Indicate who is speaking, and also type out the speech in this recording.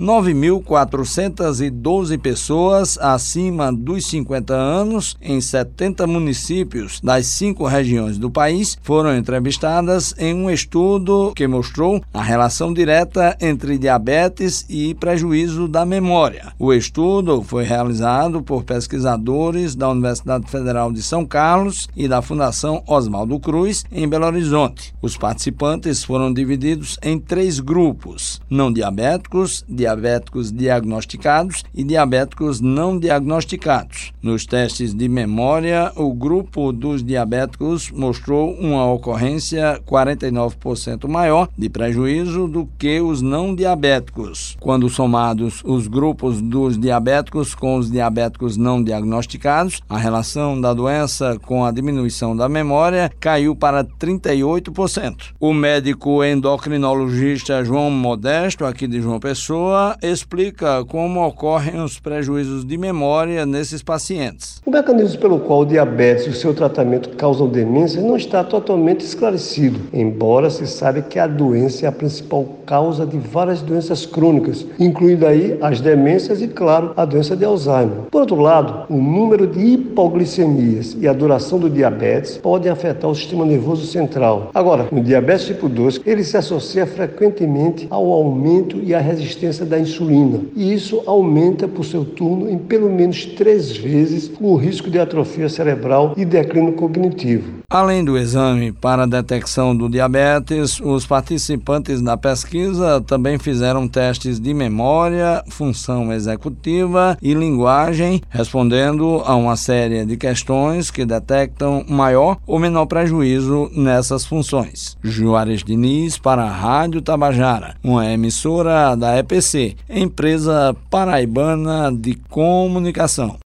Speaker 1: 9.412 pessoas acima dos 50 anos em 70 municípios das cinco regiões do país foram entrevistadas em um estudo que mostrou a relação direta entre diabetes e prejuízo da memória. O estudo foi realizado por pesquisadores da Universidade Federal de São Carlos e da Fundação Oswaldo Cruz, em Belo Horizonte. Os participantes foram divididos em três grupos: não diabéticos, diabéticos diagnosticados e diabéticos não diagnosticados. Nos testes de memória, o grupo dos diabéticos mostrou uma ocorrência 49% maior de prejuízo do que os não diabéticos. Quando somados os grupos dos diabéticos com os diabéticos não diagnosticados, a relação da doença com a diminuição da memória caiu para 38%. O médico endocrinologista João Modesto, aqui de João Pessoa, explica como ocorrem os prejuízos de memória nesses pacientes.
Speaker 2: O mecanismo pelo qual o diabetes e o seu tratamento causam demência não está totalmente esclarecido, embora se saiba que a doença é a principal causa de várias doenças crônicas, incluindo aí as demências e, claro, a doença de Alzheimer. Por outro lado, o número de hipoglicemias e a duração do diabetes podem afetar o sistema nervoso central. Agora, no diabetes tipo 2, ele se associa frequentemente ao aumento e à resistência da insulina, e isso aumenta por seu turno em pelo menos três vezes o risco de atrofia cerebral e declínio cognitivo.
Speaker 1: Além do exame para detecção do diabetes, os participantes da pesquisa também fizeram testes de memória, função executiva e linguagem, respondendo a uma série de questões que detectam maior ou menor prejuízo nessas funções. Juarez Diniz para a Rádio Tabajara, uma emissora da EPC, empresa paraibana de comunicação.